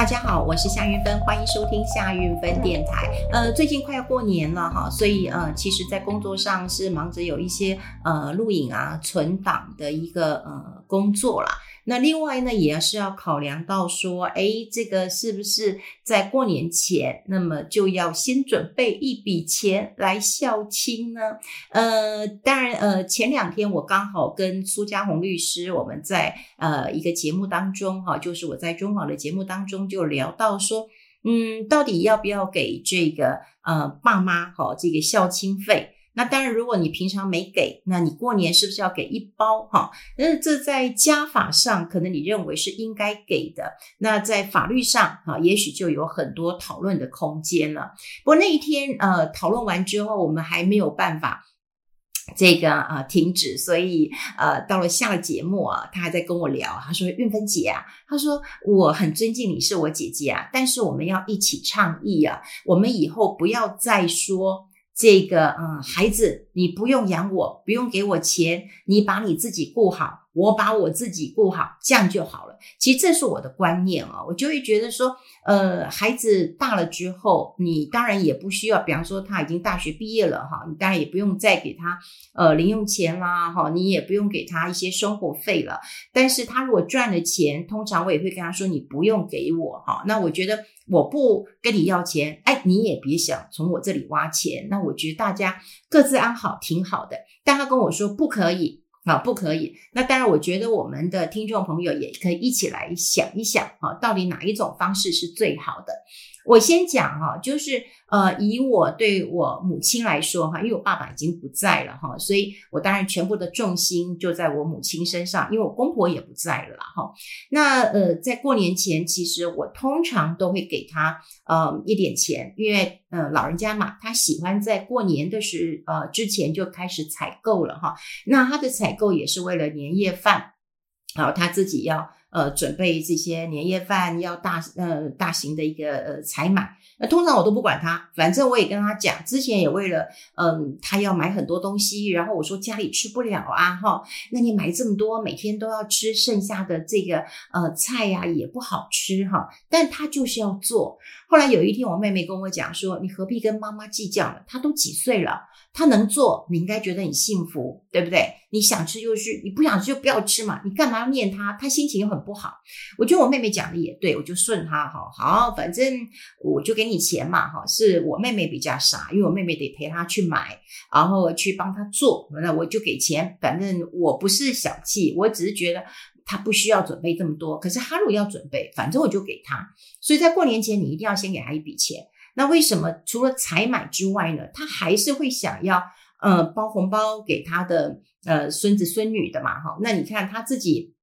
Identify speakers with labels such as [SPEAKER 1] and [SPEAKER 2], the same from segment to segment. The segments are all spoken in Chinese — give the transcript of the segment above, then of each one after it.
[SPEAKER 1] 大家好，我是夏云芬，欢迎收听夏云芬电台。呃，最近快要过年了哈，所以呃，其实，在工作上是忙着有一些呃录影啊、存档的一个呃工作啦。那另外呢，也要是要考量到说，哎，这个是不是在过年前，那么就要先准备一笔钱来孝亲呢？呃，当然，呃，前两天我刚好跟苏家红律师，我们在呃一个节目当中，哈，就是我在中广的节目当中就聊到说，嗯，到底要不要给这个呃爸妈哈这个孝亲费？那当然，如果你平常没给，那你过年是不是要给一包哈？那这在加法上可能你认为是应该给的，那在法律上哈，也许就有很多讨论的空间了。不过那一天呃讨论完之后，我们还没有办法这个啊停止，所以呃到了下了节目啊，他还在跟我聊，他说韵芬姐啊，他说我很尊敬你是我姐姐啊，但是我们要一起倡议啊，我们以后不要再说。这个嗯，孩子，你不用养我，不用给我钱，你把你自己顾好，我把我自己顾好，这样就好了。其实这是我的观念啊，我就会觉得说，呃，孩子大了之后，你当然也不需要，比方说他已经大学毕业了哈，你当然也不用再给他呃零用钱啦哈，你也不用给他一些生活费了。但是他如果赚了钱，通常我也会跟他说，你不用给我哈。那我觉得。我不跟你要钱，哎，你也别想从我这里挖钱。那我觉得大家各自安好，挺好的。但他跟我说不可以啊，不可以。那当然，我觉得我们的听众朋友也可以一起来想一想啊，到底哪一种方式是最好的。我先讲哈，就是呃，以我对我母亲来说哈，因为我爸爸已经不在了哈，所以我当然全部的重心就在我母亲身上，因为我公婆也不在了哈。那呃，在过年前，其实我通常都会给他呃一点钱，因为呃老人家嘛，他喜欢在过年的时呃之前就开始采购了哈。那他的采购也是为了年夜饭，好，他自己要。呃，准备这些年夜饭要大呃大型的一个呃采买，那通常我都不管他，反正我也跟他讲，之前也为了嗯他要买很多东西，然后我说家里吃不了啊哈，那你买这么多，每天都要吃剩下的这个呃菜呀，也不好吃哈，但他就是要做。后来有一天我妹妹跟我讲说，你何必跟妈妈计较呢？她都几岁了，她能做，你应该觉得很幸福，对不对？你想吃就去，你不想吃就不要吃嘛，你干嘛要念她？她心情又很。不好，我觉得我妹妹讲的也对，我就顺她哈。好，反正我就给你钱嘛哈。是我妹妹比较傻，因为我妹妹得陪她去买，然后去帮她做，那我就给钱。反正我不是小气，我只是觉得她不需要准备这么多。可是她如果要准备，反正我就给她。所以在过年前，你一定要先给她一笔钱。那为什么除了采买之外呢？她还是会想要呃包红包给她的呃孙子孙女的嘛哈。那你看她自己。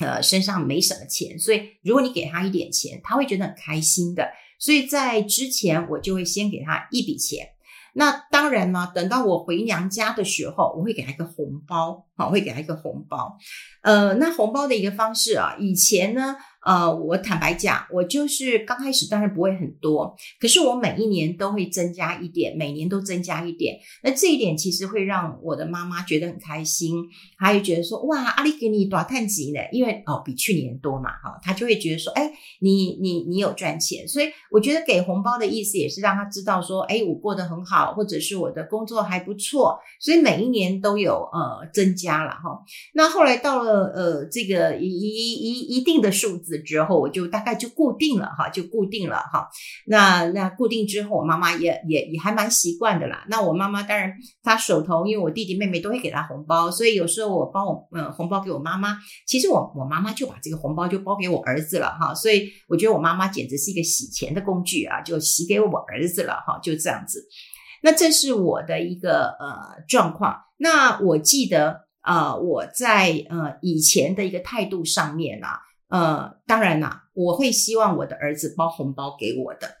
[SPEAKER 1] 呃，身上没什么钱，所以如果你给他一点钱，他会觉得很开心的。所以在之前，我就会先给他一笔钱。那当然呢，等到我回娘家的时候，我会给他一个红包，好，会给他一个红包。呃，那红包的一个方式啊，以前呢。呃，我坦白讲，我就是刚开始当然不会很多，可是我每一年都会增加一点，每年都增加一点。那这一点其实会让我的妈妈觉得很开心，她也觉得说哇，阿丽给你多探级呢，因为哦比去年多嘛，哈，她就会觉得说，哎，你你你有赚钱，所以我觉得给红包的意思也是让她知道说，哎，我过得很好，或者是我的工作还不错，所以每一年都有呃增加了哈。那后来到了呃这个一一一一定的数字。之后我就大概就固定了哈，就固定了哈。那那固定之后，我妈妈也也也还蛮习惯的啦。那我妈妈当然她手头，因为我弟弟妹妹都会给她红包，所以有时候我包我嗯红包给我妈妈，其实我我妈妈就把这个红包就包给我儿子了哈。所以我觉得我妈妈简直是一个洗钱的工具啊，就洗给我儿子了哈，就这样子。那这是我的一个呃状况。那我记得呃我在呃以前的一个态度上面啊。呃，当然啦，我会希望我的儿子包红包给我的。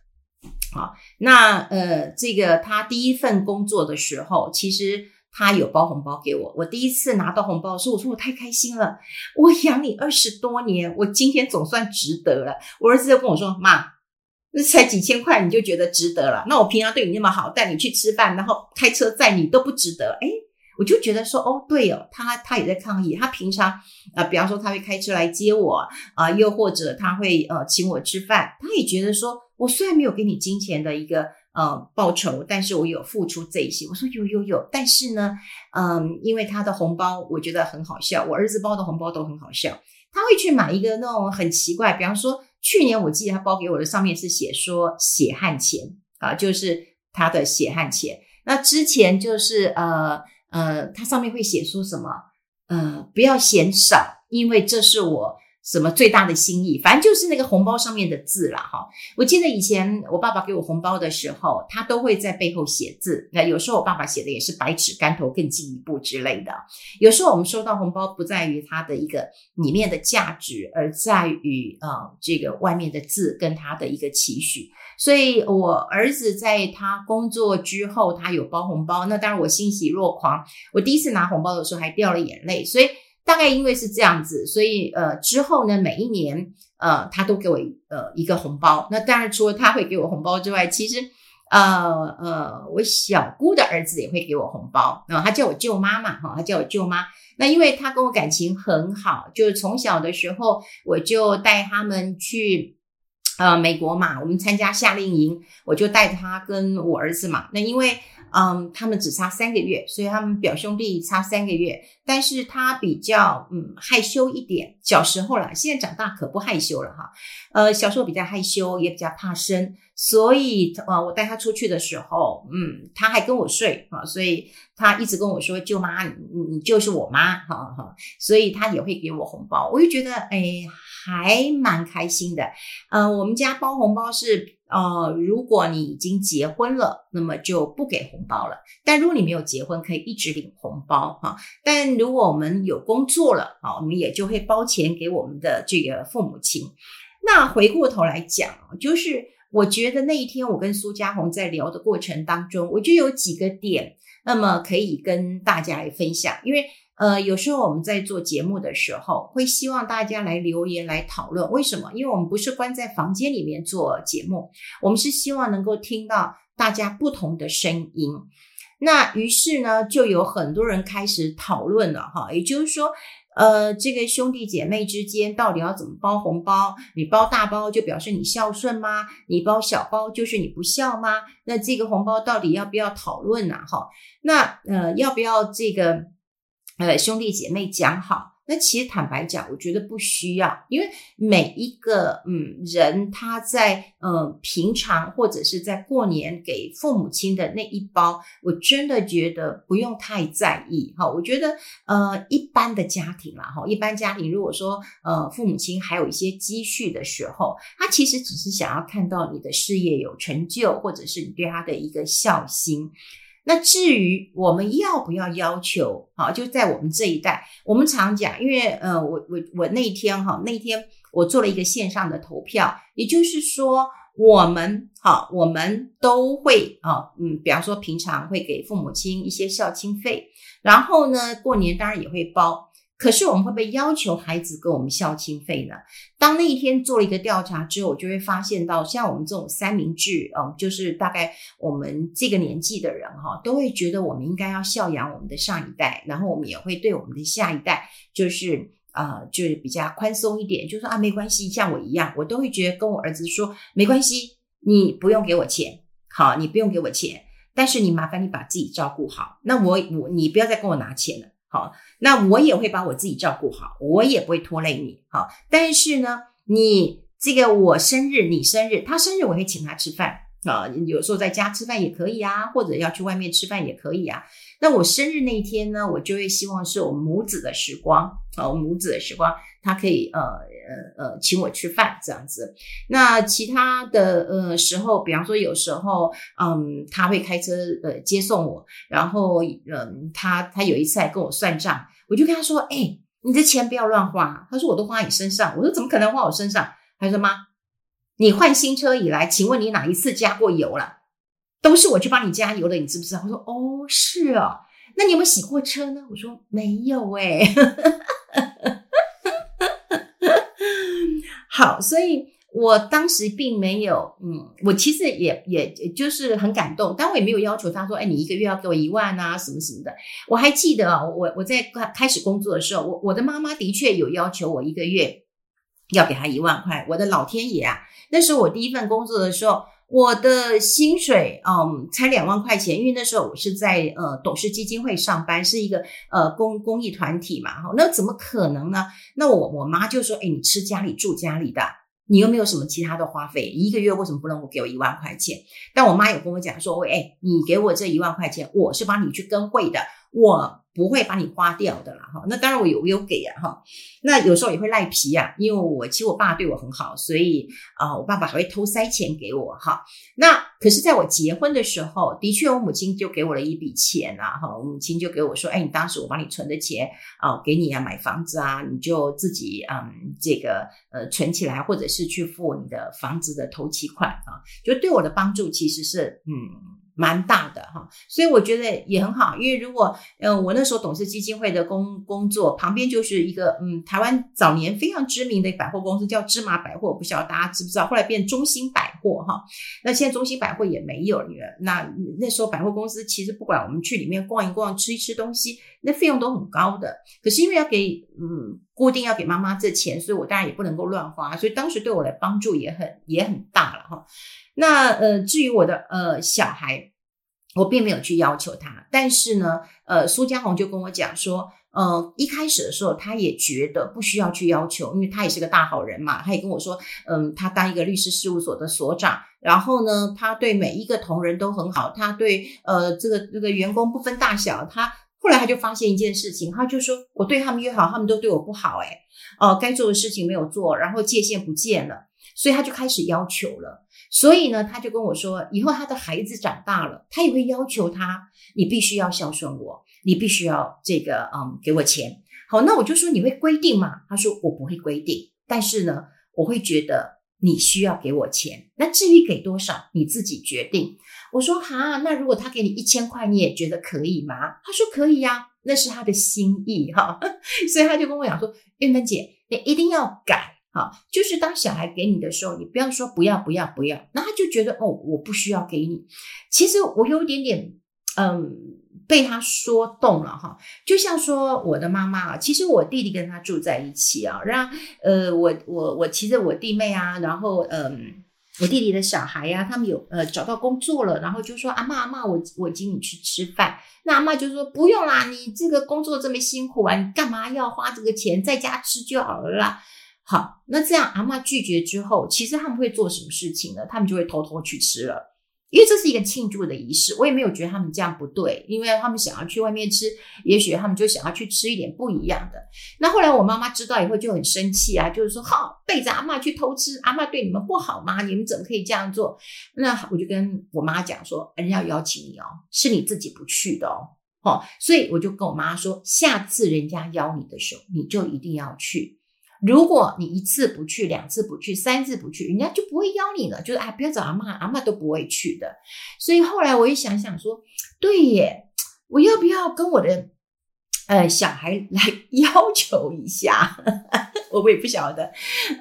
[SPEAKER 1] 好，那呃，这个他第一份工作的时候，其实他有包红包给我。我第一次拿到红包的时候，我说我太开心了，我养你二十多年，我今天总算值得了。我儿子就跟我说：“妈，那才几千块你就觉得值得了？那我平常对你那么好，带你去吃饭，然后开车载你都不值得？”诶我就觉得说，哦，对哦，他他也在抗议。他平常啊、比方说他会开车来接我啊、又或者他会呃请我吃饭，他也觉得说，我虽然没有给你金钱的一个呃报酬，但是我有付出这一些。我说有有有，但是呢，嗯、因为他的红包我觉得很好笑，我儿子包的红包都很好笑。他会去买一个那种很奇怪，比方说去年我记得他包给我的上面是写说血汗钱啊，就是他的血汗钱。那之前就是呃呃，它上面会写说什么呃，不要嫌少，因为这是我。什么最大的心意，反正就是那个红包上面的字啦，哈。我记得以前我爸爸给我红包的时候，他都会在背后写字。那有时候我爸爸写的也是百尺竿头更进一步之类的。有时候我们收到红包，不在于它的一个里面的价值，而在于呃这个外面的字跟他的一个期许。所以我儿子在他工作之后，他有包红包，那当然我欣喜若狂。我第一次拿红包的时候还掉了眼泪，所以。大概因为是这样子，所以呃之后呢，每一年呃他都给我呃一个红包。那当然除了他会给我红包之外，其实呃呃我小姑的儿子也会给我红包。然后他叫我舅妈嘛，哈，他叫我舅妈。那因为他跟我感情很好，就是从小的时候我就带他们去呃美国嘛，我们参加夏令营，我就带他跟我儿子嘛。那因为嗯，他们只差三个月，所以他们表兄弟差三个月。但是他比较嗯害羞一点，小时候啦，现在长大可不害羞了哈。呃，小时候比较害羞，也比较怕生，所以呃，我带他出去的时候，嗯，他还跟我睡啊，所以他一直跟我说：“舅妈，你你就是我妈。”哈哈，所以他也会给我红包，我就觉得哎，还蛮开心的。呃，我们家包红包是。呃，如果你已经结婚了，那么就不给红包了。但如果你没有结婚，可以一直领红包哈。但如果我们有工作了啊，我们也就会包钱给我们的这个父母亲。那回过头来讲，就是我觉得那一天我跟苏嘉红在聊的过程当中，我就有几个点，那么可以跟大家来分享，因为。呃，有时候我们在做节目的时候，会希望大家来留言来讨论。为什么？因为我们不是关在房间里面做节目，我们是希望能够听到大家不同的声音。那于是呢，就有很多人开始讨论了哈。也就是说，呃，这个兄弟姐妹之间到底要怎么包红包？你包大包就表示你孝顺吗？你包小包就是你不孝吗？那这个红包到底要不要讨论呢？哈，那呃，要不要这个？呃，兄弟姐妹讲好，那其实坦白讲，我觉得不需要，因为每一个嗯人他在呃平常或者是在过年给父母亲的那一包，我真的觉得不用太在意哈。我觉得呃一般的家庭啦哈，一般家庭如果说呃父母亲还有一些积蓄的时候，他其实只是想要看到你的事业有成就，或者是你对他的一个孝心。那至于我们要不要要求，好，就在我们这一代，我们常讲，因为呃，我我我那天哈，那天我做了一个线上的投票，也就是说，我们好，我们都会啊，嗯，比方说平常会给父母亲一些孝亲费，然后呢，过年当然也会包。可是我们会不会要求孩子给我们孝亲费呢？当那一天做了一个调查之后，我就会发现到，像我们这种三明治，嗯，就是大概我们这个年纪的人哈，都会觉得我们应该要孝养我们的上一代，然后我们也会对我们的下一代，就是啊、呃，就是比较宽松一点，就说啊，没关系，像我一样，我都会觉得跟我儿子说，没关系，你不用给我钱，好，你不用给我钱，但是你麻烦你把自己照顾好，那我我你不要再跟我拿钱了。好，那我也会把我自己照顾好，我也不会拖累你。好，但是呢，你这个我生日，你生日，他生日，我会请他吃饭啊。有时候在家吃饭也可以啊，或者要去外面吃饭也可以啊。那我生日那一天呢，我就会希望是我母子的时光啊，我母子的时光，他可以呃呃呃请我吃饭这样子。那其他的呃时候，比方说有时候嗯他会开车呃接送我，然后嗯他他有一次还跟我算账，我就跟他说，哎，你的钱不要乱花。他说我都花你身上，我说怎么可能花我身上？他说妈，你换新车以来，请问你哪一次加过油了？都是我去帮你加油的，你知不知道？我说哦，是哦，那你有没有洗过车呢？我说没有哎。好，所以我当时并没有，嗯，我其实也也就是很感动，但我也没有要求他说，哎，你一个月要给我一万啊，什么什么的。我还记得啊，我我在开始工作的时候，我我的妈妈的确有要求我一个月要给他一万块。我的老天爷啊，那时候我第一份工作的时候。我的薪水，嗯，才两万块钱，因为那时候我是在呃董事基金会上班，是一个呃公公益团体嘛，哈，那怎么可能呢？那我我妈就说，哎，你吃家里住家里的，你又没有什么其他的花费，一个月为什么不能给我一万块钱？但我妈有跟我讲说，喂哎，你给我这一万块钱，我是帮你去跟会的，我。不会把你花掉的啦，哈。那当然我有有给啊，哈。那有时候也会赖皮啊，因为我其实我爸对我很好，所以啊，我爸爸还会偷塞钱给我，哈。那可是在我结婚的时候，的确我母亲就给我了一笔钱啊，哈。我母亲就给我说，哎，你当时我帮你存的钱啊，给你啊买房子啊，你就自己嗯这个呃存起来，或者是去付你的房子的头期款啊，就对我的帮助其实是嗯。蛮大的哈，所以我觉得也很好，因为如果嗯，我那时候董事基金会的工工作旁边就是一个嗯，台湾早年非常知名的百货公司叫芝麻百货，我不晓得大家知不知道，后来变中兴百货哈，那现在中兴百货也没有了。那那时候百货公司其实不管我们去里面逛一逛、吃一吃东西，那费用都很高的。可是因为要给嗯固定要给妈妈这钱，所以我当然也不能够乱花，所以当时对我的帮助也很也很大了哈。那呃，至于我的呃小孩，我并没有去要求他，但是呢，呃，苏家红就跟我讲说，呃，一开始的时候他也觉得不需要去要求，因为他也是个大好人嘛。他也跟我说，嗯、他当一个律师事务所的所长，然后呢，他对每一个同仁都很好，他对呃这个这个员工不分大小。他后来他就发现一件事情，他就说我对他们越好，他们都对我不好，哎，哦，该做的事情没有做，然后界限不见了，所以他就开始要求了。所以呢，他就跟我说，以后他的孩子长大了，他也会要求他，你必须要孝顺我，你必须要这个，嗯，给我钱。好，那我就说，你会规定吗？他说我不会规定，但是呢，我会觉得你需要给我钱。那至于给多少，你自己决定。我说哈，那如果他给你一千块，你也觉得可以吗？他说可以呀，那是他的心意哈。所以他就跟我讲说，韵芬姐，你一定要改。好，就是当小孩给你的时候，你不要说不要不要不要，那他就觉得哦，我不需要给你。其实我有一点点嗯被他说动了哈，就像说我的妈妈啊，其实我弟弟跟他住在一起啊，让呃我我我骑着我弟妹啊，然后嗯我弟弟的小孩呀、啊，他们有呃找到工作了，然后就说阿妈阿妈，我我请你去吃饭。那阿妈就说不用啦，你这个工作这么辛苦啊，你干嘛要花这个钱，在家吃就好了啦。好，那这样阿嬷拒绝之后，其实他们会做什么事情呢？他们就会偷偷去吃了，因为这是一个庆祝的仪式。我也没有觉得他们这样不对，因为他们想要去外面吃，也许他们就想要去吃一点不一样的。那后来我妈妈知道以后就很生气啊，就是说，好，背着阿嬷去偷吃，阿嬷对你们不好吗？你们怎么可以这样做？那我就跟我妈讲说，人家邀请你哦，是你自己不去的哦，哦，所以我就跟我妈说，下次人家邀你的时候，你就一定要去。如果你一次不去，两次不去，三次不去，人家就不会邀你了。就是哎，不要找阿妈，阿妈都不会去的。所以后来我一想想说，对耶，我要不要跟我的呃小孩来 要求一下？我也不晓得，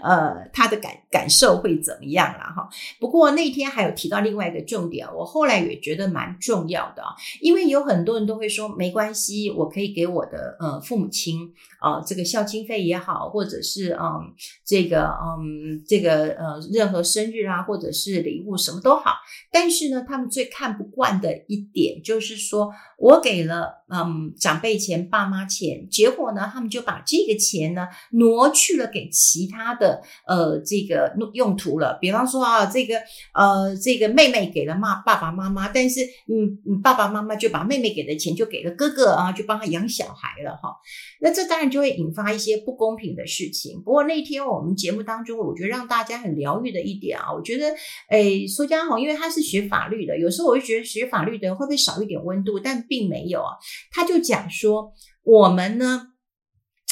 [SPEAKER 1] 呃，他的感感受会怎么样了哈。不过那天还有提到另外一个重点，我后来也觉得蛮重要的啊，因为有很多人都会说没关系，我可以给我的呃父母亲啊、这个孝亲费也好，或者是嗯这个嗯这个呃任何生日啊，或者是礼物什么都好。但是呢，他们最看不惯的一点就是说我给了嗯长辈钱、爸妈钱，结果呢，他们就把这个钱呢挪。去了给其他的呃这个用途了，比方说啊，这个呃这个妹妹给了妈爸爸妈妈，但是嗯嗯爸爸妈妈就把妹妹给的钱就给了哥哥啊，就帮他养小孩了哈。那这当然就会引发一些不公平的事情。不过那天我们节目当中，我觉得让大家很疗愈的一点啊，我觉得诶苏家红因为他是学法律的，有时候我就觉得学法律的会不会少一点温度，但并没有啊。他就讲说我们呢。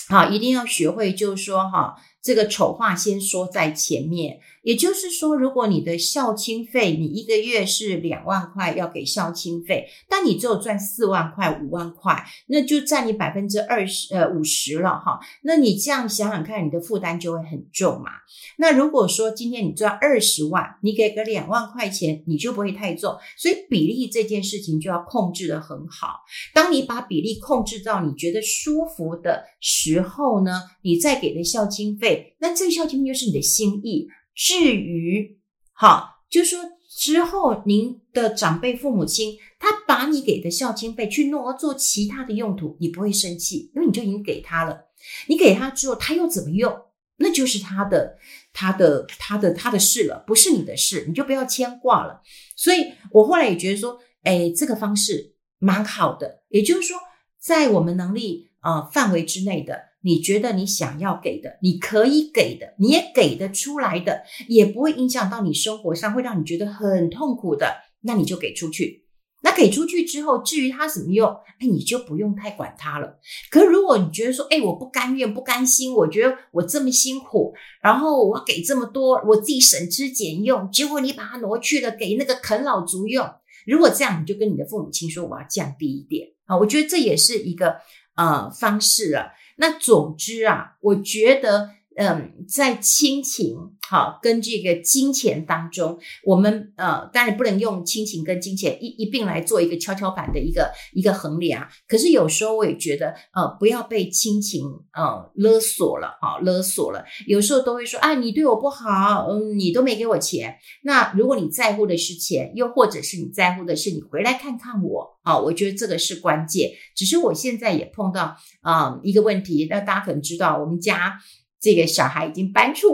[SPEAKER 1] 好，一定要学会，就是说哈，这个丑话先说在前面。也就是说，如果你的孝亲费，你一个月是两万块要给孝亲费，但你只有赚四万块、五万块，那就占你百分之二十呃五十了哈。那你这样想想看，你的负担就会很重嘛。那如果说今天你赚二十万，你给个两万块钱，你就不会太重。所以比例这件事情就要控制得很好。当你把比例控制到你觉得舒服的时候呢，你再给的孝亲费，那这个孝亲费就是你的心意。至于，好，就说之后您的长辈父母亲，他把你给的孝亲费去挪做其他的用途，你不会生气，因为你就已经给他了。你给他之后，他又怎么用，那就是他的、他的、他的、他的事了，不是你的事，你就不要牵挂了。所以我后来也觉得说，哎，这个方式蛮好的，也就是说，在我们能力呃范围之内的。你觉得你想要给的，你可以给的，你也给得出来的，也不会影响到你生活上，会让你觉得很痛苦的，那你就给出去。那给出去之后，至于它怎么用，哎，你就不用太管它了。可如果你觉得说，哎，我不甘愿、不甘心，我觉得我这么辛苦，然后我给这么多，我自己省吃俭用，结果你把它挪去了给那个啃老族用，如果这样，你就跟你的父母亲说，我要降低一点啊。我觉得这也是一个呃方式啊。那总之啊，我觉得，嗯，在亲情好跟这个金钱当中，我们呃当然不能用亲情跟金钱一一并来做一个跷跷板的一个一个衡量。可是有时候我也觉得，呃，不要被亲情呃勒索了啊，勒索了。有时候都会说，啊，你对我不好，嗯，你都没给我钱。那如果你在乎的是钱，又或者是你在乎的是你回来看看我。啊，我觉得这个是关键。只是我现在也碰到啊、嗯、一个问题，那大家可能知道，我们家这个小孩已经搬出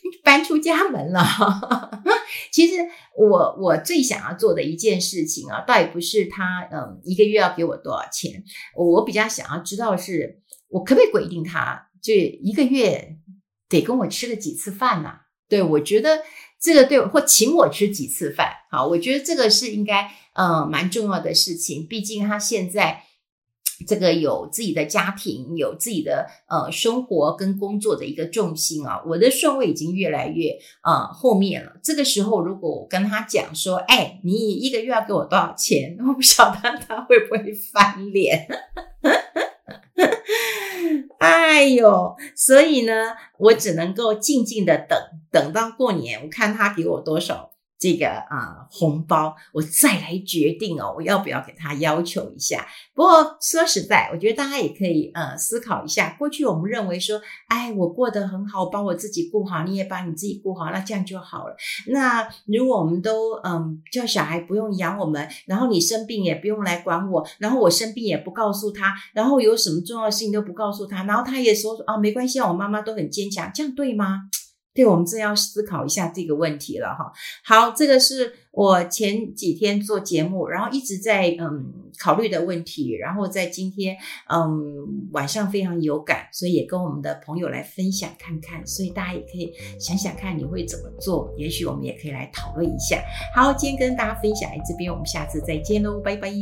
[SPEAKER 1] 搬出家门了。其实我我最想要做的一件事情啊，倒也不是他嗯一个月要给我多少钱，我比较想要知道是，我可不可以规定他就一个月得跟我吃个几次饭呢、啊？对，我觉得这个对，或请我吃几次饭。好，我觉得这个是应该。嗯，蛮重要的事情，毕竟他现在这个有自己的家庭，有自己的呃生活跟工作的一个重心啊。我的顺位已经越来越呃后面了。这个时候，如果我跟他讲说，哎，你一个月要给我多少钱？我不晓得他会不会翻脸。哎呦，所以呢，我只能够静静的等，等到过年，我看他给我多少。这个啊、呃、红包，我再来决定哦，我要不要给他要求一下？不过说实在，我觉得大家也可以呃思考一下。过去我们认为说，哎，我过得很好，我把我自己顾好，你也把你自己顾好，那这样就好了。那如果我们都嗯叫小孩不用养我们，然后你生病也不用来管我，然后我生病也不告诉他，然后有什么重要的事情都不告诉他，然后他也说啊没关系，我妈妈都很坚强，这样对吗？对，我们真要思考一下这个问题了哈。好，这个是我前几天做节目，然后一直在嗯考虑的问题，然后在今天嗯晚上非常有感，所以也跟我们的朋友来分享看看，所以大家也可以想想看你会怎么做，也许我们也可以来讨论一下。好，今天跟大家分享在这边，我们下次再见喽，拜拜。